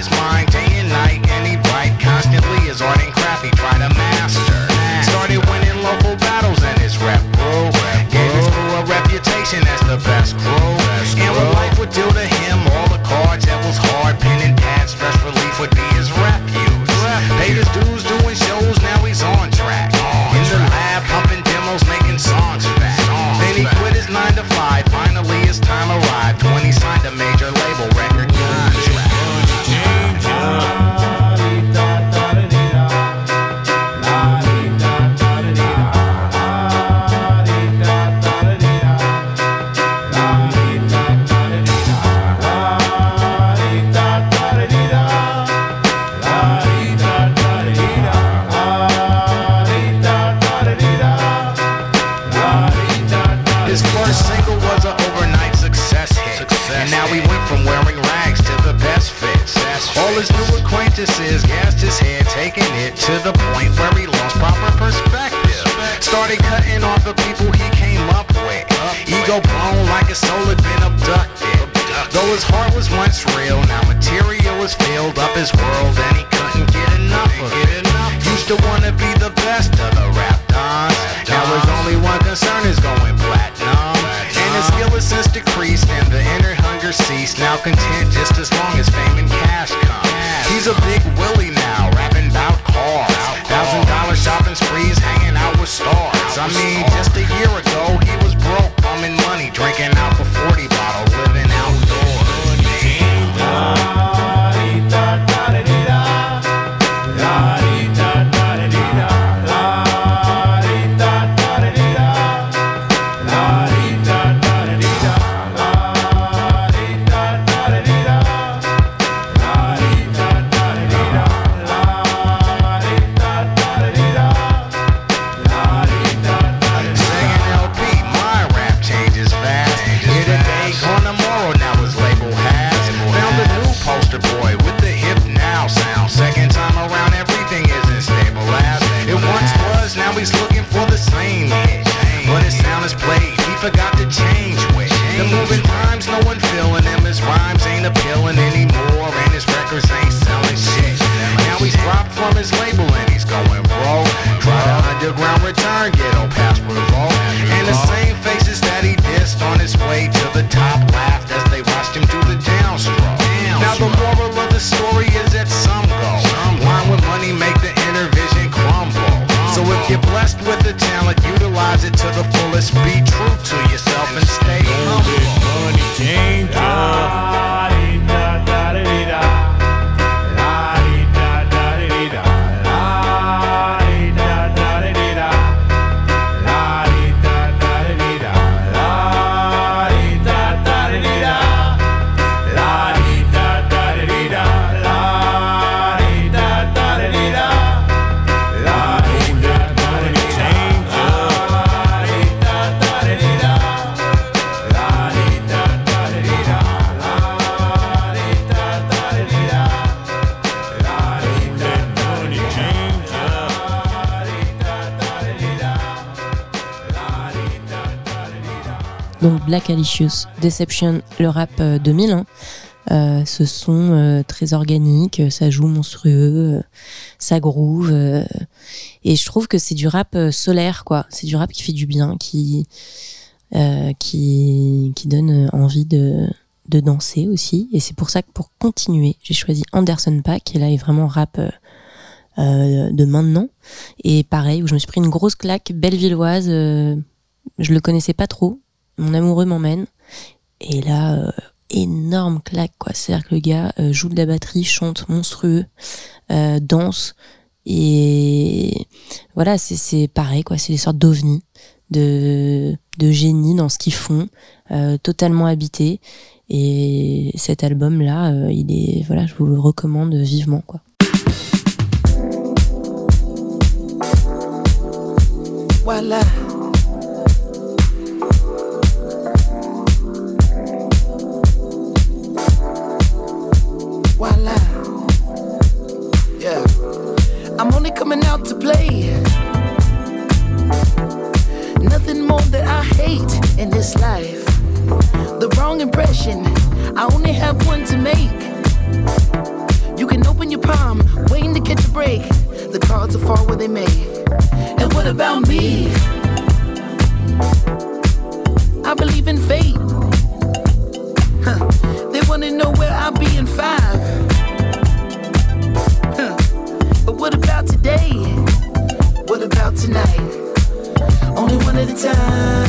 his mind day and night, and he write constantly his art and craft he tried to master. Started winning local battles and his rep grew. Gave his crew a reputation as the best crew. And what life would do to him, all the cards that was his world and he couldn't get enough of it. Used to wanna be the best of the rap dons. Now his only one concern is going platinum. And his skill has since decreased and the inner hunger ceased. Now content just as long as fame and cash come. He's a big Willie now, rapping about cars. Thousand dollar shopping sprees, hanging out with stars. I mean, just a year ago Donc Black Alicious, Deception, le rap euh, 2000. Euh, ce son euh, très organique, euh, ça joue monstrueux, euh, ça groove. et je trouve que c'est du rap solaire, quoi. C'est du rap qui fait du bien, qui, qui, donne envie de, de danser aussi. Et c'est pour ça que pour continuer, j'ai choisi Anderson Paak, qui là est vraiment rap de maintenant. Et pareil, où je me suis pris une grosse claque bellevilloise. je le connaissais pas trop. Mon amoureux m'emmène. Et là, euh, énorme claque, quoi. C'est-à-dire que le gars euh, joue de la batterie, chante monstrueux, euh, danse. Et voilà, c'est- pareil, quoi. C'est des sortes d'ovnis, de, de génie dans ce qu'ils font, totalement habités. Et cet album-là, il est, voilà, je vous le recommande vivement, quoi. Voila. I'm only coming out to play. Nothing more that I hate in this life. The wrong impression. I only have one to make. You can open your palm, waiting to catch a break. The cards will fall where they may. And what about me? I believe in fate. Huh. They wanna know where I'll be in five. What about today? What about tonight? Only one at a time.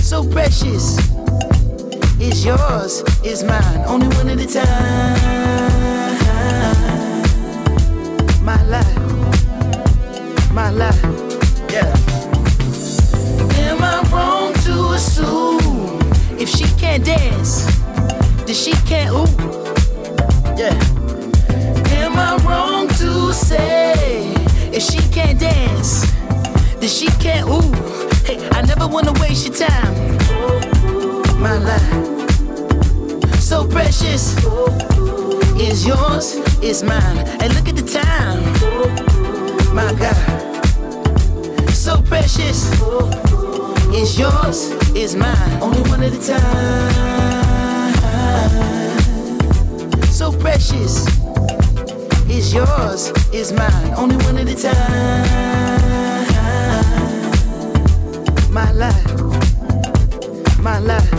So precious. It's yours, it's mine. Only one at a time. My life, my life, yeah. Am I wrong to assume if she can't dance, then she can't ooh? Yeah. Am I wrong to say if she can't dance, then she can't ooh? Hey, I never wanna waste your time. My life, so precious. Is yours, is mine. And look at the time. My God, so precious. Is yours, is mine. Only one at a time. So precious. Is yours, is mine. Only one at a time. My life, my life,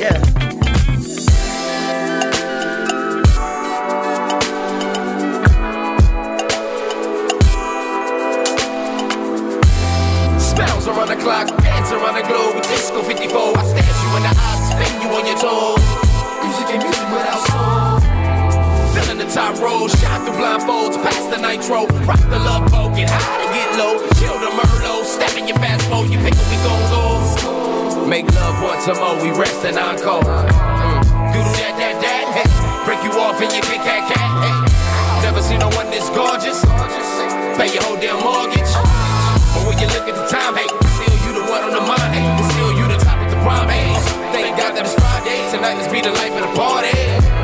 yeah. Spells around the clock, dance around the globe disco 54. I stare you in the eyes, spin you on your toes. Music ain't music without soul. Top row, shot through blindfolds, past the nitro. Rock the love boat, get high to get low. Chill the Merlot, step in your fast mode, you pick where we gon' go. Make love once more, we rest and encore. Mm. Doodle that, that, that, hey. Break you off and you kick cat, cat, hey. Never seen no one this gorgeous. Pay your whole damn mortgage. But when you look at the time, hey, still you the one on the mind, hey, still you the top of the prime, hey. Thank God that it's Friday, tonight let's be the life of the party.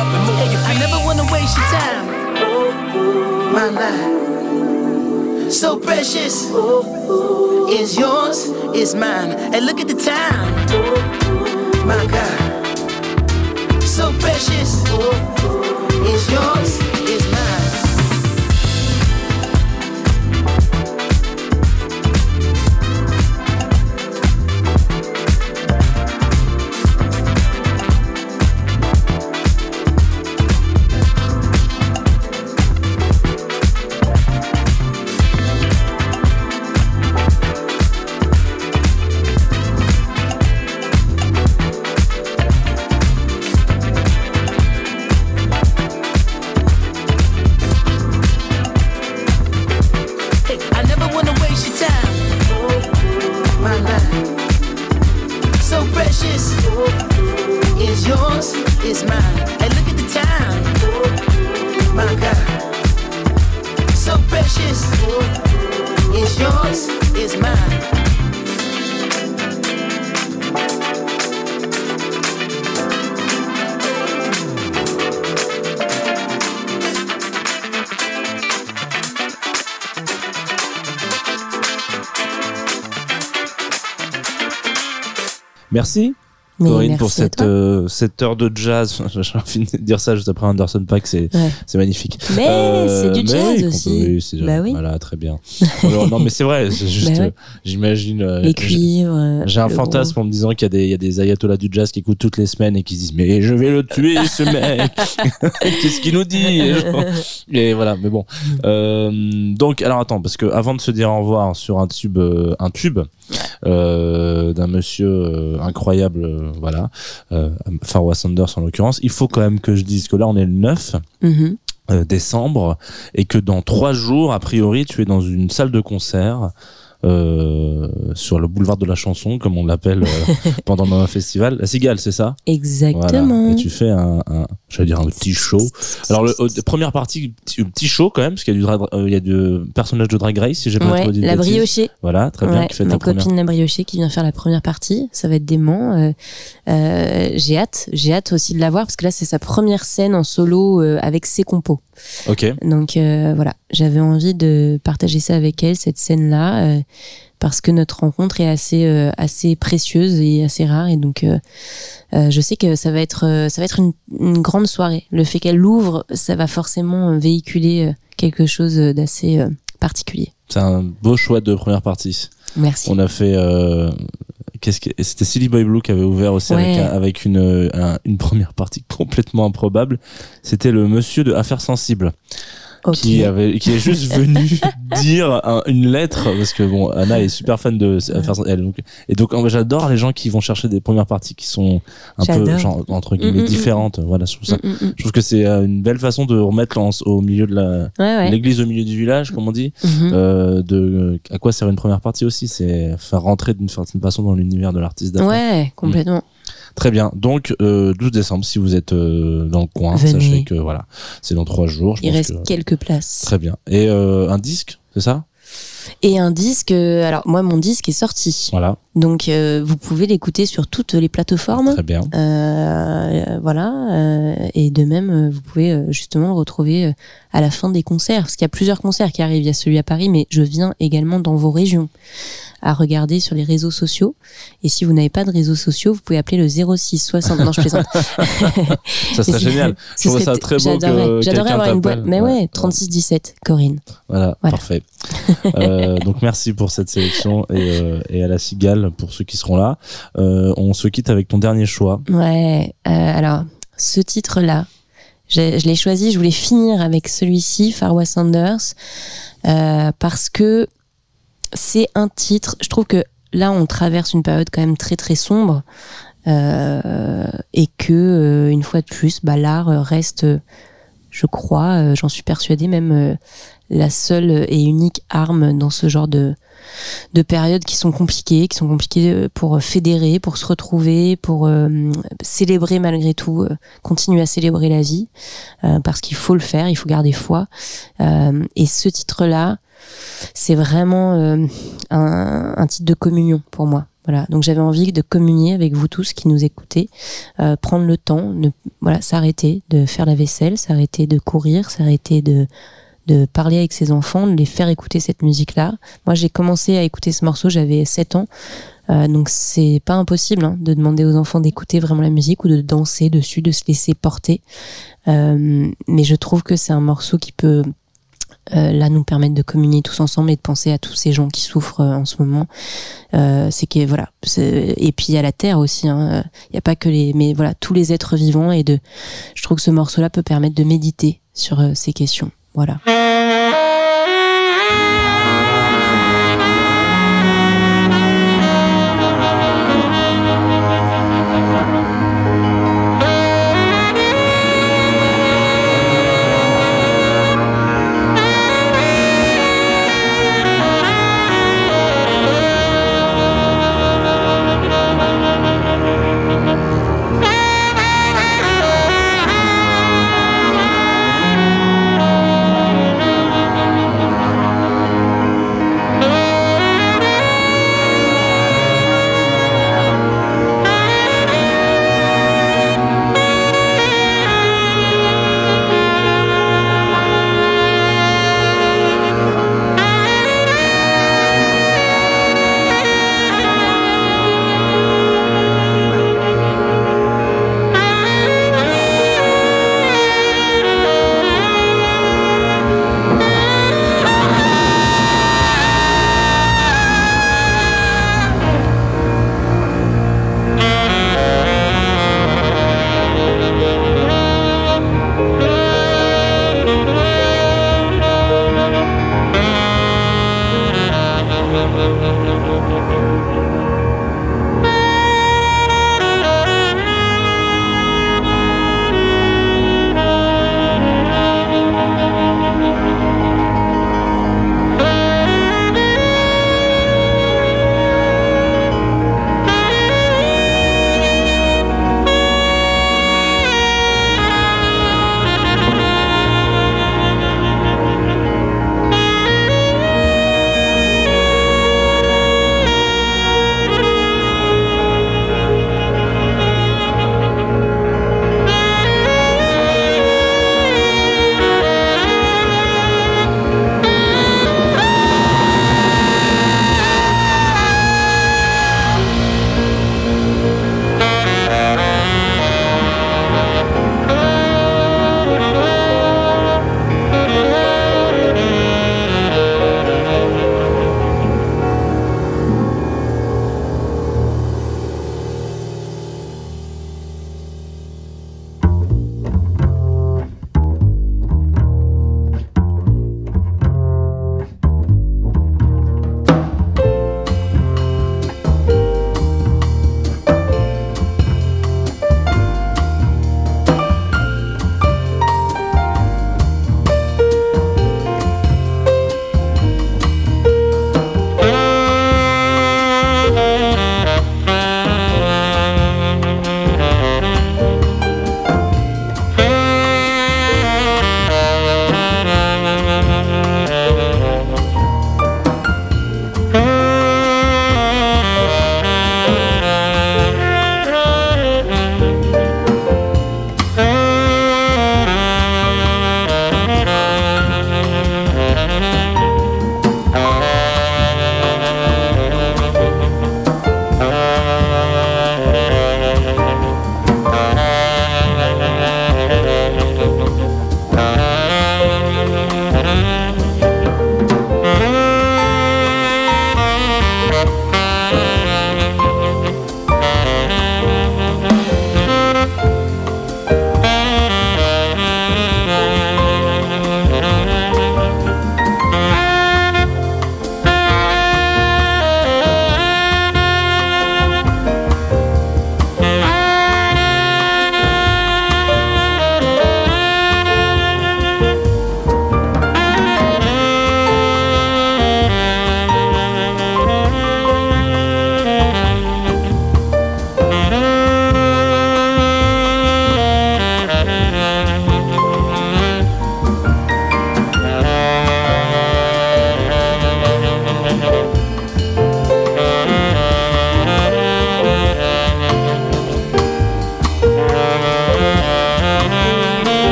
Up and move your I never wanna waste your time. My life, so precious. Is yours, is mine. And look at the time. My God, so precious. is yours, is mine. So precious. It's yours, is mine. Look at the time. My God, so precious. It's yours, it's mine. Merci. Mais Corinne, pour cette, euh, cette heure de jazz. [LAUGHS] J'ai envie de dire ça juste après Anderson Paak, c'est Ouais. c'est magnifique. Mais c'est du jazz aussi. peut- oui, Bah oui. Voilà, très bien. [LAUGHS] Alors, non, mais c'est vrai, c'est juste, Bah ouais. euh, j'imagine. euh, Les j'ai- cuivres. euh, J'ai un fantasme en me disant qu'il y, a des- il y a des ayatollahs du jazz qui écoutent toutes les semaines et qui se disent Mais je vais le tuer, ce mec [LAUGHS] Qu'est-ce qu'il nous dit Et voilà, mais bon. Euh, donc, alors attends, parce que avant de se dire au revoir sur un tube, euh, un tube euh, d'un monsieur euh, incroyable, euh, voilà, Farwa Sanders en l'occurrence, il faut quand même que je dise que là, on est le 9 Mhm. décembre et que dans trois jours, a priori, tu es dans une salle de concert euh, sur le boulevard de la chanson, comme on l'appelle euh, [LAUGHS] pendant un festival. La Cigale, c'est ça? Exactement. Voilà. Et tu fais un, un j'allais dire un petit show. Alors, le, euh, première partie, petit, petit show quand même, parce qu'il y a du, drag- euh, il y a du personnage de Drag Race, si j'ai pas Ouais, trop dit la briochée. Voilà, très bien, qui fait ma première. copine la briochée qui vient faire la première partie. Ça va être dément. Euh, j'ai hâte. J'ai hâte aussi de la voir parce que là, c'est sa première scène en solo euh, avec ses compos. Ok. Donc euh, voilà, j'avais envie de partager ça avec elle, cette scène-là, parce que notre rencontre est assez, euh, assez précieuse et assez rare. Et donc, euh, euh, je sais que ça va être, ça va être une, une grande soirée. Le fait qu'elle l'ouvre, ça va forcément véhiculer quelque chose d'assez particulier. C'est un beau choix de première partie. Merci. On a fait. Qu'est-ce que c'était Silly Boy Blue qui avait ouvert aussi avec, Ouais. avec une, un- une première partie [LAUGHS] complètement improbable. C'était le monsieur de Affaires Sensibles. Qui, avait, qui est juste [LAUGHS] venu dire un- une lettre parce que bon Anna est super fan de Sensibles donc, et donc euh, j'adore les gens qui vont chercher des premières parties qui sont un peu genre, entre guillemets Mm, mm, mm. différentes voilà je trouve ça Mm, mm, mm. je trouve que c'est euh, une belle façon de remettre au milieu de la Ouais, ouais. l'église au milieu du village comme on dit Mhm. euh, de à quoi sert une première partie aussi c'est faire rentrer d'une certaine façon dans l'univers de l'artiste. Ouais, complètement. Très bien donc euh, 12 décembre si vous êtes euh, dans le coin Venez. sachez que voilà c'est dans trois jours je Il pense reste que- quelques places. très bien et euh, un disque c'est ça? Et un disque, euh, alors moi, mon disque est sorti. voilà Donc, euh, vous pouvez l'écouter sur toutes les plateformes. très bien Euh, voilà. et de même, vous pouvez justement le retrouver à la fin des concerts. Parce qu'il y a plusieurs concerts qui arrivent. Il y a celui à Paris, mais je viens également dans vos régions à regarder sur les réseaux sociaux. Et si vous n'avez pas de réseaux sociaux, vous pouvez appeler le 06 60. Non, je plaisante. [LAUGHS] ça serait génial je trouve ça très beau j'adorerais- avoir une boîte. Mais ouais, Ouais. 36 17, Corinne. Voilà, Voilà. parfait. [LAUGHS] Euh, donc merci pour cette sélection et, euh, et à la cigale pour ceux qui seront là. Euh, on se quitte avec ton dernier choix. Ouais, alors, ce titre-là, je l'ai choisi, je voulais finir avec celui-ci, Farwa Sanders, parce que c'est un titre, je trouve que là, on traverse une période quand même très très sombre, et que, une fois de plus, bah, l'art reste, je crois, j'en suis persuadée, même la seule et unique arme dans ce genre de, de périodes qui sont compliquées, qui sont compliquées euh, pour fédérer, pour se retrouver, pour euh, célébrer malgré tout, euh, continuer à célébrer la vie, euh, parce qu'il faut le faire, il faut garder foi. Et ce titre-là, c'est vraiment un, un titre de communion pour moi. Voilà, donc j'avais envie de communier avec vous tous qui nous écoutez, prendre le temps, ne, voilà, s'arrêter de faire la vaisselle, s'arrêter de courir, s'arrêter de de parler avec ses enfants, de les faire écouter cette musique-là. Moi, j'ai commencé à écouter ce morceau, j'avais 7 ans. Euh, donc c'est pas impossible hein, de demander aux enfants d'écouter vraiment la musique ou de danser dessus, de se laisser porter. Euh, mais je trouve que c'est un morceau qui peut euh, là nous permettre de communier tous ensemble et de penser à tous ces gens qui souffrent euh, en ce moment. C'est que voilà. Et puis a la terre aussi. hein. Il n'y a pas que les, mais voilà tous les êtres vivants et de. Je trouve que ce morceau-là peut permettre de méditer sur ces questions. Voilà. again.